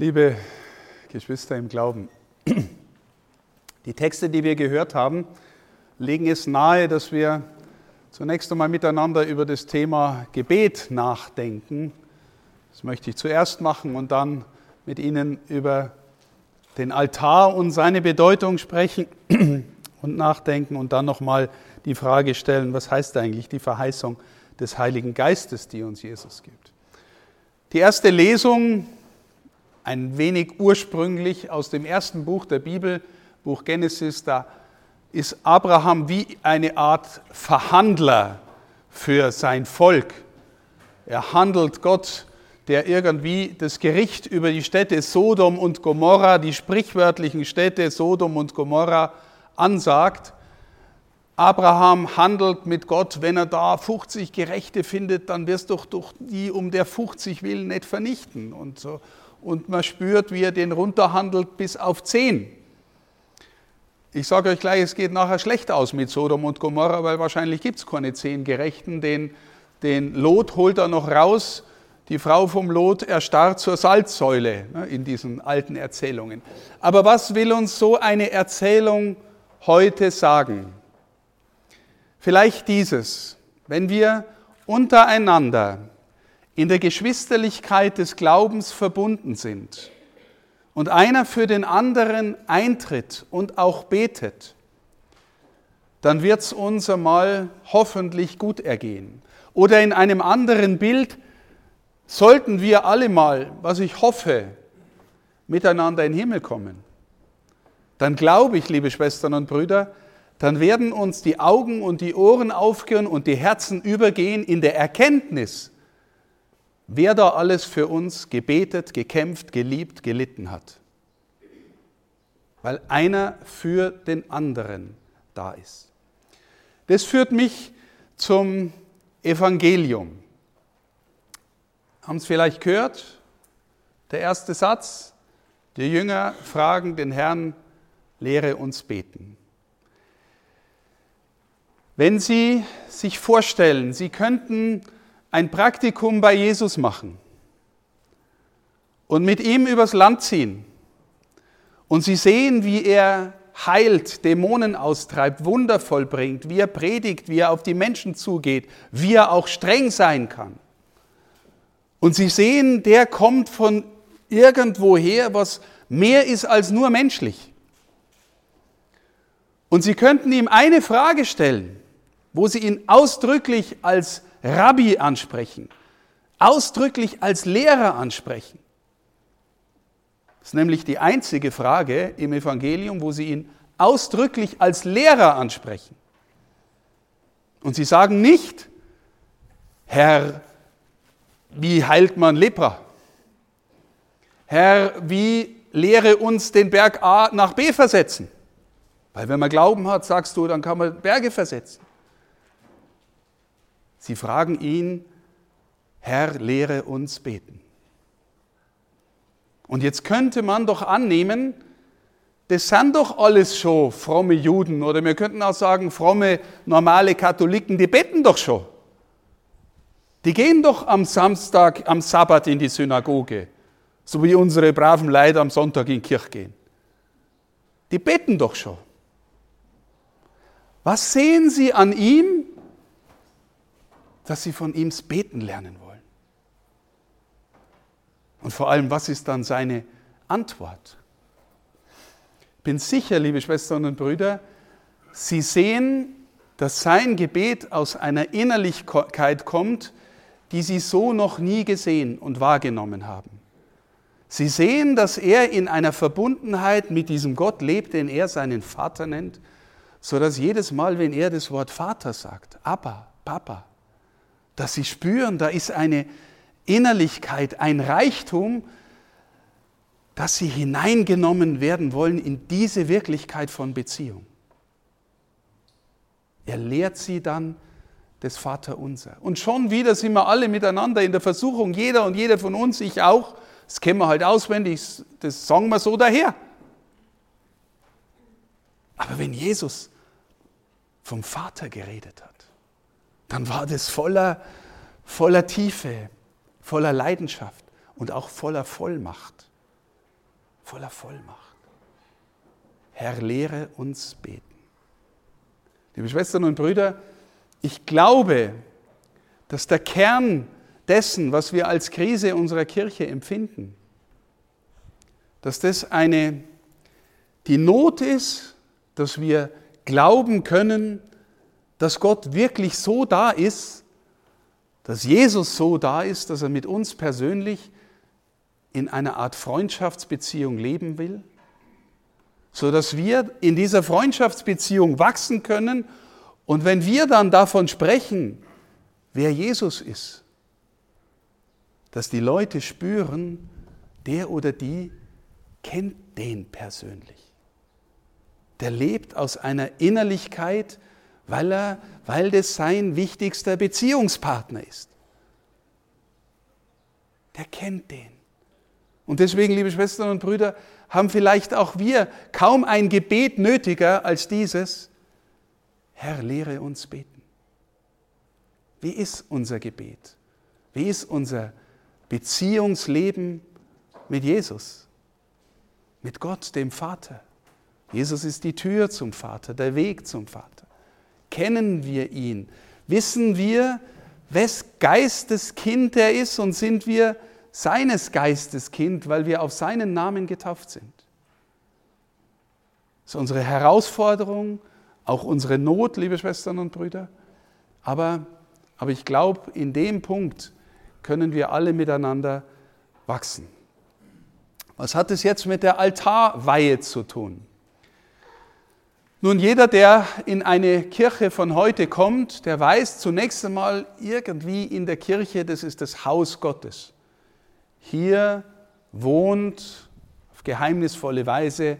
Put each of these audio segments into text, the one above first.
Liebe Geschwister im Glauben, die Texte, die wir gehört haben, legen es nahe, dass wir zunächst einmal miteinander über das Thema Gebet nachdenken. Das möchte ich zuerst machen und dann mit Ihnen über den Altar und seine Bedeutung sprechen und nachdenken und dann nochmal die Frage stellen, was heißt eigentlich die Verheißung des Heiligen Geistes, die uns Jesus gibt. Die erste Lesung ein wenig ursprünglich aus dem ersten Buch der Bibel, Buch Genesis, da ist Abraham wie eine Art Verhandler für sein Volk. Er handelt Gott, der irgendwie das Gericht über die Städte Sodom und Gomorra, die sprichwörtlichen Städte Sodom und Gomorra, ansagt. Abraham handelt mit Gott, wenn er da 50 Gerechte findet, dann wirst du doch die um der 50 willen nicht vernichten. Und so und man spürt, wie er den runterhandelt bis auf zehn. Ich sage euch gleich, es geht nachher schlecht aus mit Sodom und Gomorra, weil wahrscheinlich gibt es keine zehn Gerechten. Den, den Lot holt er noch raus. Die Frau vom Lot erstarrt zur Salzsäule ne, in diesen alten Erzählungen. Aber was will uns so eine Erzählung heute sagen? Vielleicht dieses, wenn wir untereinander in der Geschwisterlichkeit des Glaubens verbunden sind und einer für den anderen eintritt und auch betet, dann wird es uns einmal hoffentlich gut ergehen. Oder in einem anderen Bild sollten wir alle mal, was ich hoffe, miteinander in den Himmel kommen. Dann glaube ich, liebe Schwestern und Brüder, dann werden uns die Augen und die Ohren aufgehen und die Herzen übergehen in der Erkenntnis, wer da alles für uns gebetet, gekämpft, geliebt, gelitten hat. Weil einer für den anderen da ist. Das führt mich zum Evangelium. Haben Sie vielleicht gehört? Der erste Satz, die Jünger fragen den Herrn, lehre uns beten. Wenn Sie sich vorstellen, Sie könnten ein Praktikum bei Jesus machen und mit ihm übers Land ziehen und sie sehen, wie er heilt, Dämonen austreibt, Wunder vollbringt, wie er predigt, wie er auf die Menschen zugeht, wie er auch streng sein kann. Und sie sehen, der kommt von irgendwoher, was mehr ist als nur menschlich. Und sie könnten ihm eine Frage stellen, wo sie ihn ausdrücklich als Rabbi ansprechen, ausdrücklich als Lehrer ansprechen. Das ist nämlich die einzige Frage im Evangelium, wo sie ihn ausdrücklich als Lehrer ansprechen. Und sie sagen nicht, Herr, wie heilt man Lepra? Herr, wie lehre uns den Berg A nach B versetzen? Weil wenn man Glauben hat, sagst du, dann kann man Berge versetzen. Sie fragen ihn, Herr, lehre uns beten. Und jetzt könnte man doch annehmen, das sind doch alles schon fromme Juden oder wir könnten auch sagen, fromme, normale Katholiken, die beten doch schon. Die gehen doch am Samstag, am Sabbat in die Synagoge, so wie unsere braven Leute am Sonntag in die Kirche gehen. Die beten doch schon. Was sehen Sie an ihm, dass sie von ihm beten lernen wollen. Und vor allem, was ist dann seine Antwort? Ich bin sicher, liebe Schwestern und Brüder, Sie sehen, dass sein Gebet aus einer Innerlichkeit kommt, die Sie so noch nie gesehen und wahrgenommen haben. Sie sehen, dass er in einer Verbundenheit mit diesem Gott lebt, den er seinen Vater nennt, so dass jedes Mal, wenn er das Wort Vater sagt, Abba, Papa, dass sie spüren, da ist eine Innerlichkeit, ein Reichtum, dass sie hineingenommen werden wollen in diese Wirklichkeit von Beziehung. Er lehrt sie dann des Vaterunser. Und schon wieder sind wir alle miteinander in der Versuchung, jeder und jeder von uns, ich auch, das kennen wir halt auswendig, das sagen wir so daher. Aber wenn Jesus vom Vater geredet hat, dann war das voller, voller Tiefe, voller Leidenschaft und auch voller Vollmacht. voller Vollmacht. Herr, lehre uns beten. Liebe Schwestern und Brüder, ich glaube, dass der Kern dessen, was wir als Krise unserer Kirche empfinden, dass das eine, die Not ist, dass wir glauben können, dass Gott wirklich so da ist, dass Jesus so da ist, dass er mit uns persönlich in einer Art Freundschaftsbeziehung leben will, so dass wir in dieser Freundschaftsbeziehung wachsen können und wenn wir dann davon sprechen, wer Jesus ist, dass die Leute spüren, der oder die kennt den persönlich. Der lebt aus einer Innerlichkeit, weil, er, weil das sein wichtigster Beziehungspartner ist. Der kennt den. Und deswegen, liebe Schwestern und Brüder, haben vielleicht auch wir kaum ein Gebet nötiger als dieses, Herr, lehre uns beten. Wie ist unser Gebet? Wie ist unser Beziehungsleben mit Jesus, mit Gott, dem Vater? Jesus ist die Tür zum Vater, der Weg zum Vater. Kennen wir ihn? Wissen wir, wes Geistes Kind er ist und sind wir seines Geistes Kind, weil wir auf seinen Namen getauft sind? Das ist unsere Herausforderung, auch unsere Not, liebe Schwestern und Brüder. Aber, aber ich glaube, in dem Punkt können wir alle miteinander wachsen. Was hat es jetzt mit der Altarweihe zu tun? Nun, jeder, der in eine Kirche von heute kommt, der weiß zunächst einmal irgendwie in der Kirche, das ist das Haus Gottes. Hier wohnt auf geheimnisvolle Weise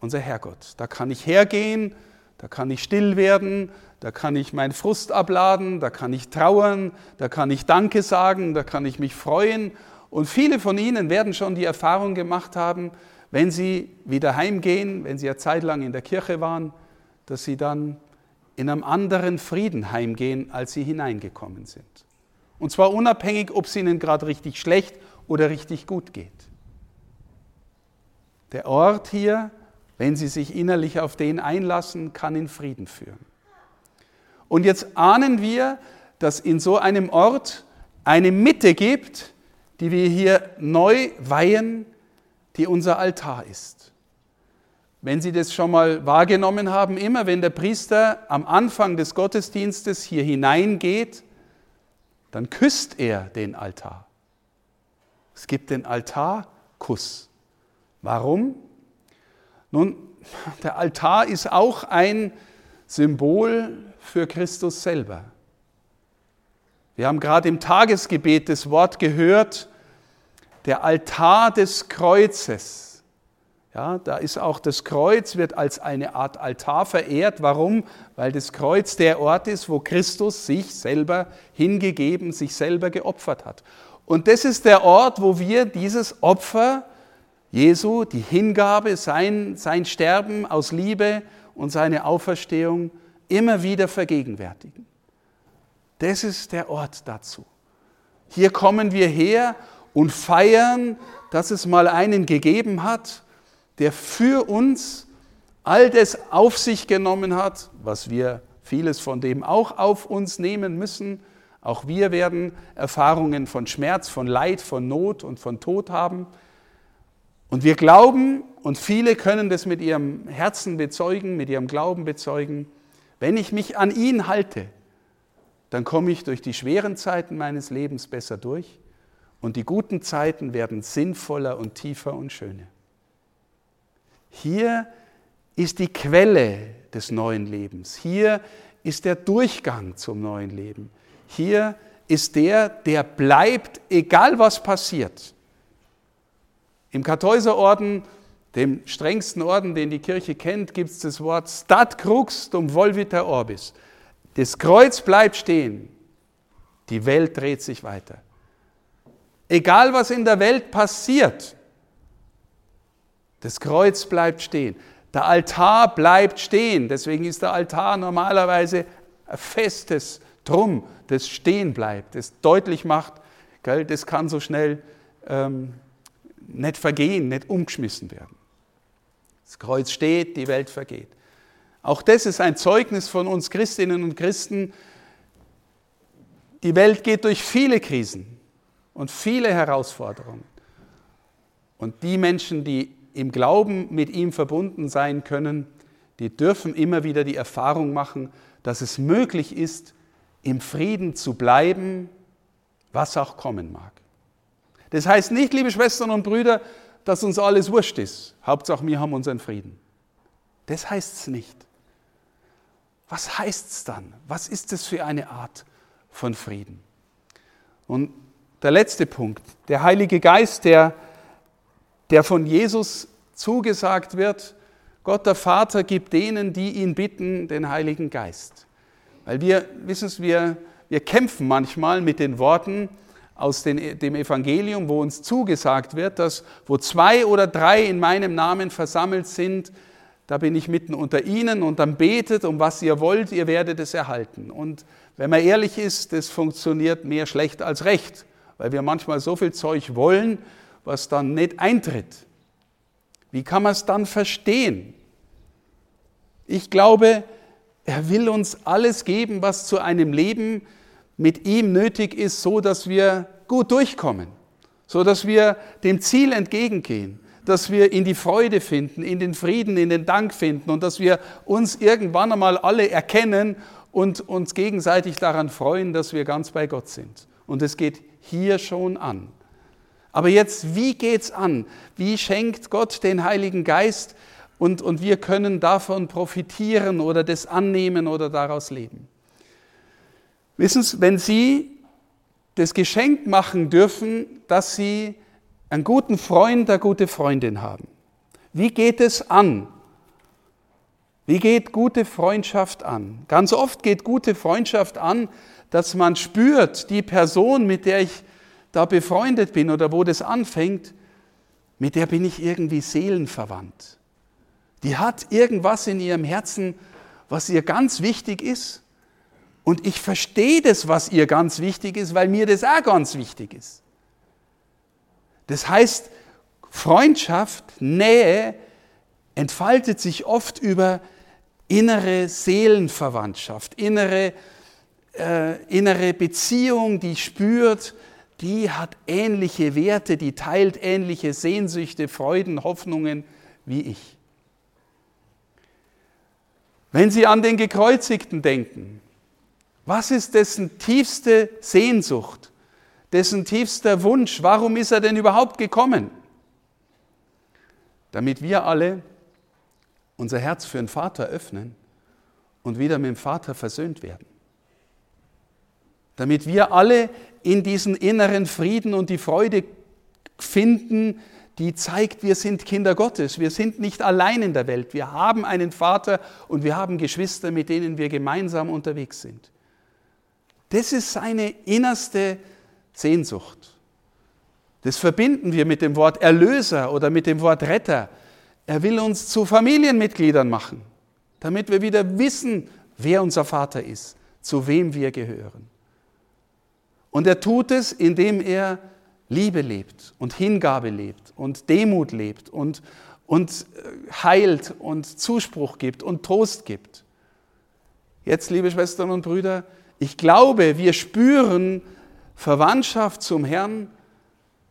unser Herrgott. Da kann ich hergehen, da kann ich still werden, da kann ich meinen Frust abladen, da kann ich trauern, da kann ich Danke sagen, da kann ich mich freuen. Und viele von Ihnen werden schon die Erfahrung gemacht haben, wenn sie wieder heimgehen, wenn sie ja zeitlang in der Kirche waren, dass sie dann in einem anderen Frieden heimgehen, als sie hineingekommen sind. Und zwar unabhängig, ob es ihnen gerade richtig schlecht oder richtig gut geht. Der Ort hier, wenn sie sich innerlich auf den einlassen, kann in Frieden führen. Und jetzt ahnen wir, dass in so einem Ort eine Mitte gibt, die wir hier neu weihen, die unser Altar ist. Wenn Sie das schon mal wahrgenommen haben, immer wenn der Priester am Anfang des Gottesdienstes hier hineingeht, dann küsst er den Altar. Es gibt den Altarkuss. Warum? Nun, der Altar ist auch ein Symbol für Christus selber. Wir haben gerade im Tagesgebet das Wort gehört, der Altar des Kreuzes. Ja, da ist auch das Kreuz, wird als eine Art Altar verehrt. Warum? Weil das Kreuz der Ort ist, wo Christus sich selber hingegeben, sich selber geopfert hat. Und das ist der Ort, wo wir dieses Opfer Jesu, die Hingabe, sein, sein Sterben aus Liebe und seine Auferstehung immer wieder vergegenwärtigen. Das ist der Ort dazu. Hier kommen wir her und feiern, dass es mal einen gegeben hat, der für uns all das auf sich genommen hat, was wir vieles von dem auch auf uns nehmen müssen. Auch wir werden Erfahrungen von Schmerz, von Leid, von Not und von Tod haben. Und wir glauben, und viele können das mit ihrem Herzen bezeugen, mit ihrem Glauben bezeugen, wenn ich mich an ihn halte, dann komme ich durch die schweren Zeiten meines Lebens besser durch und die guten Zeiten werden sinnvoller und tiefer und schöner. Hier ist die Quelle des neuen Lebens. Hier ist der Durchgang zum neuen Leben. Hier ist der, der bleibt, egal was passiert. Im Kartäuserorden, dem strengsten Orden, den die Kirche kennt, gibt es das Wort Stat crux dum volvita orbis. Das Kreuz bleibt stehen. Die Welt dreht sich weiter. Egal was in der Welt passiert, das Kreuz bleibt stehen. Der Altar bleibt stehen. Deswegen ist der Altar normalerweise ein festes Drum, das stehen bleibt, das deutlich macht, gell, das kann so schnell ähm, nicht vergehen, nicht umgeschmissen werden. Das Kreuz steht, die Welt vergeht. Auch das ist ein Zeugnis von uns Christinnen und Christen. Die Welt geht durch viele Krisen und viele Herausforderungen. Und die Menschen, die im Glauben mit ihm verbunden sein können, die dürfen immer wieder die Erfahrung machen, dass es möglich ist, im Frieden zu bleiben, was auch kommen mag. Das heißt nicht, liebe Schwestern und Brüder, dass uns alles wurscht ist. Hauptsache, wir haben unseren Frieden. Das heißt es nicht. Was heißt es dann? Was ist es für eine Art von Frieden? Und der letzte Punkt, der Heilige Geist, der, der von Jesus zugesagt wird, Gott der Vater gibt denen, die ihn bitten, den Heiligen Geist. Weil wir, wissen Sie, wir, wir kämpfen manchmal mit den Worten aus den, dem Evangelium, wo uns zugesagt wird, dass wo zwei oder drei in meinem Namen versammelt sind, da bin ich mitten unter ihnen und dann betet, um was ihr wollt, ihr werdet es erhalten. Und wenn man ehrlich ist, das funktioniert mehr schlecht als recht, weil wir manchmal so viel Zeug wollen, was dann nicht eintritt. Wie kann man es dann verstehen? Ich glaube, er will uns alles geben, was zu einem Leben mit ihm nötig ist, so dass wir gut durchkommen, so dass wir dem Ziel entgegengehen, dass wir in die Freude finden, in den Frieden, in den Dank finden und dass wir uns irgendwann einmal alle erkennen und uns gegenseitig daran freuen, dass wir ganz bei Gott sind. Und es geht hier schon an. Aber jetzt, wie geht's an? Wie schenkt Gott den Heiligen Geist und, und wir können davon profitieren oder das annehmen oder daraus leben? Wissen Sie, wenn Sie das Geschenk machen dürfen, dass Sie einen guten Freund, eine gute Freundin haben. Wie geht es an? Wie geht gute Freundschaft an? Ganz oft geht gute Freundschaft an, dass man spürt, die Person, mit der ich da befreundet bin oder wo das anfängt, mit der bin ich irgendwie seelenverwandt. Die hat irgendwas in ihrem Herzen, was ihr ganz wichtig ist. Und ich verstehe das, was ihr ganz wichtig ist, weil mir das auch ganz wichtig ist. Das heißt, Freundschaft, Nähe entfaltet sich oft über innere Seelenverwandtschaft, innere, äh, innere Beziehung, die spürt, die hat ähnliche Werte, die teilt ähnliche Sehnsüchte, Freuden, Hoffnungen wie ich. Wenn Sie an den Gekreuzigten denken, was ist dessen tiefste Sehnsucht, dessen tiefster Wunsch? Warum ist er denn überhaupt gekommen? Damit wir alle unser Herz für den Vater öffnen und wieder mit dem Vater versöhnt werden. Damit wir alle in diesen inneren Frieden und die Freude finden, die zeigt, wir sind Kinder Gottes. Wir sind nicht allein in der Welt. Wir haben einen Vater und wir haben Geschwister, mit denen wir gemeinsam unterwegs sind. Das ist seine innerste Sehnsucht. Das verbinden wir mit dem Wort Erlöser oder mit dem Wort Retter. Er will uns zu Familienmitgliedern machen, damit wir wieder wissen, wer unser Vater ist, zu wem wir gehören. Und er tut es, indem er Liebe lebt und Hingabe lebt und Demut lebt und, und äh, heilt und Zuspruch gibt und Trost gibt. Jetzt, liebe Schwestern und Brüder, ich glaube, wir spüren Verwandtschaft zum Herrn,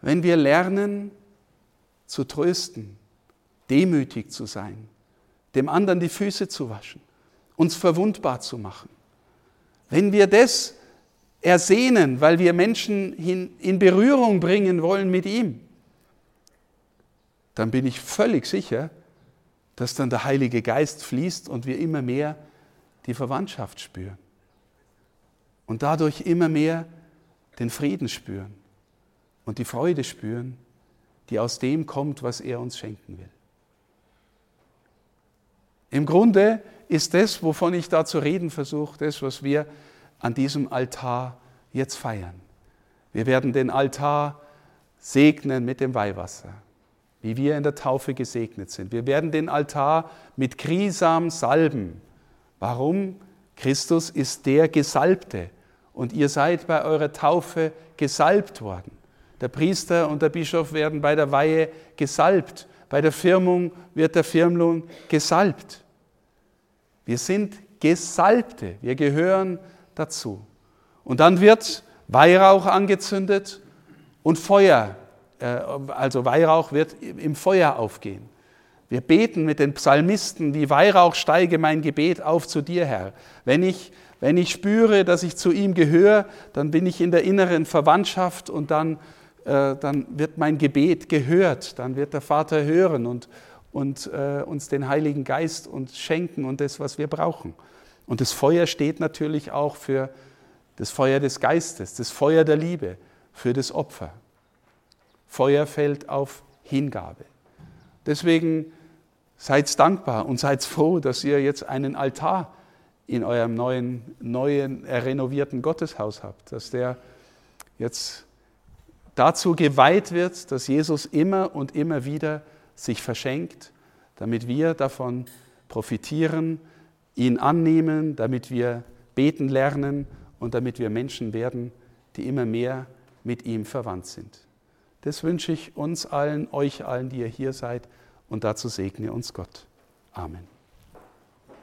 wenn wir lernen zu trösten, demütig zu sein, dem anderen die Füße zu waschen, uns verwundbar zu machen. Wenn wir das ersehnen, weil wir Menschen in Berührung bringen wollen mit ihm, dann bin ich völlig sicher, dass dann der Heilige Geist fließt und wir immer mehr die Verwandtschaft spüren. Und dadurch immer mehr den Frieden spüren und die Freude spüren, die aus dem kommt, was er uns schenken will. Im Grunde ist das, wovon ich da zu reden versuche, das, was wir an diesem Altar jetzt feiern. Wir werden den Altar segnen mit dem Weihwasser, wie wir in der Taufe gesegnet sind. Wir werden den Altar mit Grisam salben. Warum? Christus ist der Gesalbte und ihr seid bei eurer Taufe gesalbt worden. Der Priester und der Bischof werden bei der Weihe gesalbt. Bei der Firmung wird der Firmling gesalbt. Wir sind Gesalbte, wir gehören dazu. Und dann wird Weihrauch angezündet und Feuer, äh, also Weihrauch wird im Feuer aufgehen. Wir beten mit den Psalmisten, wie Weihrauch steige mein Gebet auf zu dir, Herr. Wenn ich, wenn ich spüre, dass ich zu ihm gehöre, dann bin ich in der inneren Verwandtschaft und dann, äh, dann wird mein Gebet gehört. Dann wird der Vater hören und, und äh, uns den Heiligen Geist uns schenken und das, was wir brauchen. Und das Feuer steht natürlich auch für das Feuer des Geistes, das Feuer der Liebe, für das Opfer. Feuer fällt auf Hingabe. Deswegen seid dankbar und seid froh, dass ihr jetzt einen Altar in eurem neuen, neuen renovierten Gotteshaus habt, dass der jetzt dazu geweiht wird, dass Jesus immer und immer wieder sich verschenkt, damit wir davon profitieren, ihn annehmen, damit wir beten lernen und damit wir Menschen werden, die immer mehr mit ihm verwandt sind. Das wünsche ich uns allen, euch allen, die ihr hier seid, und dazu segne uns Gott. Amen.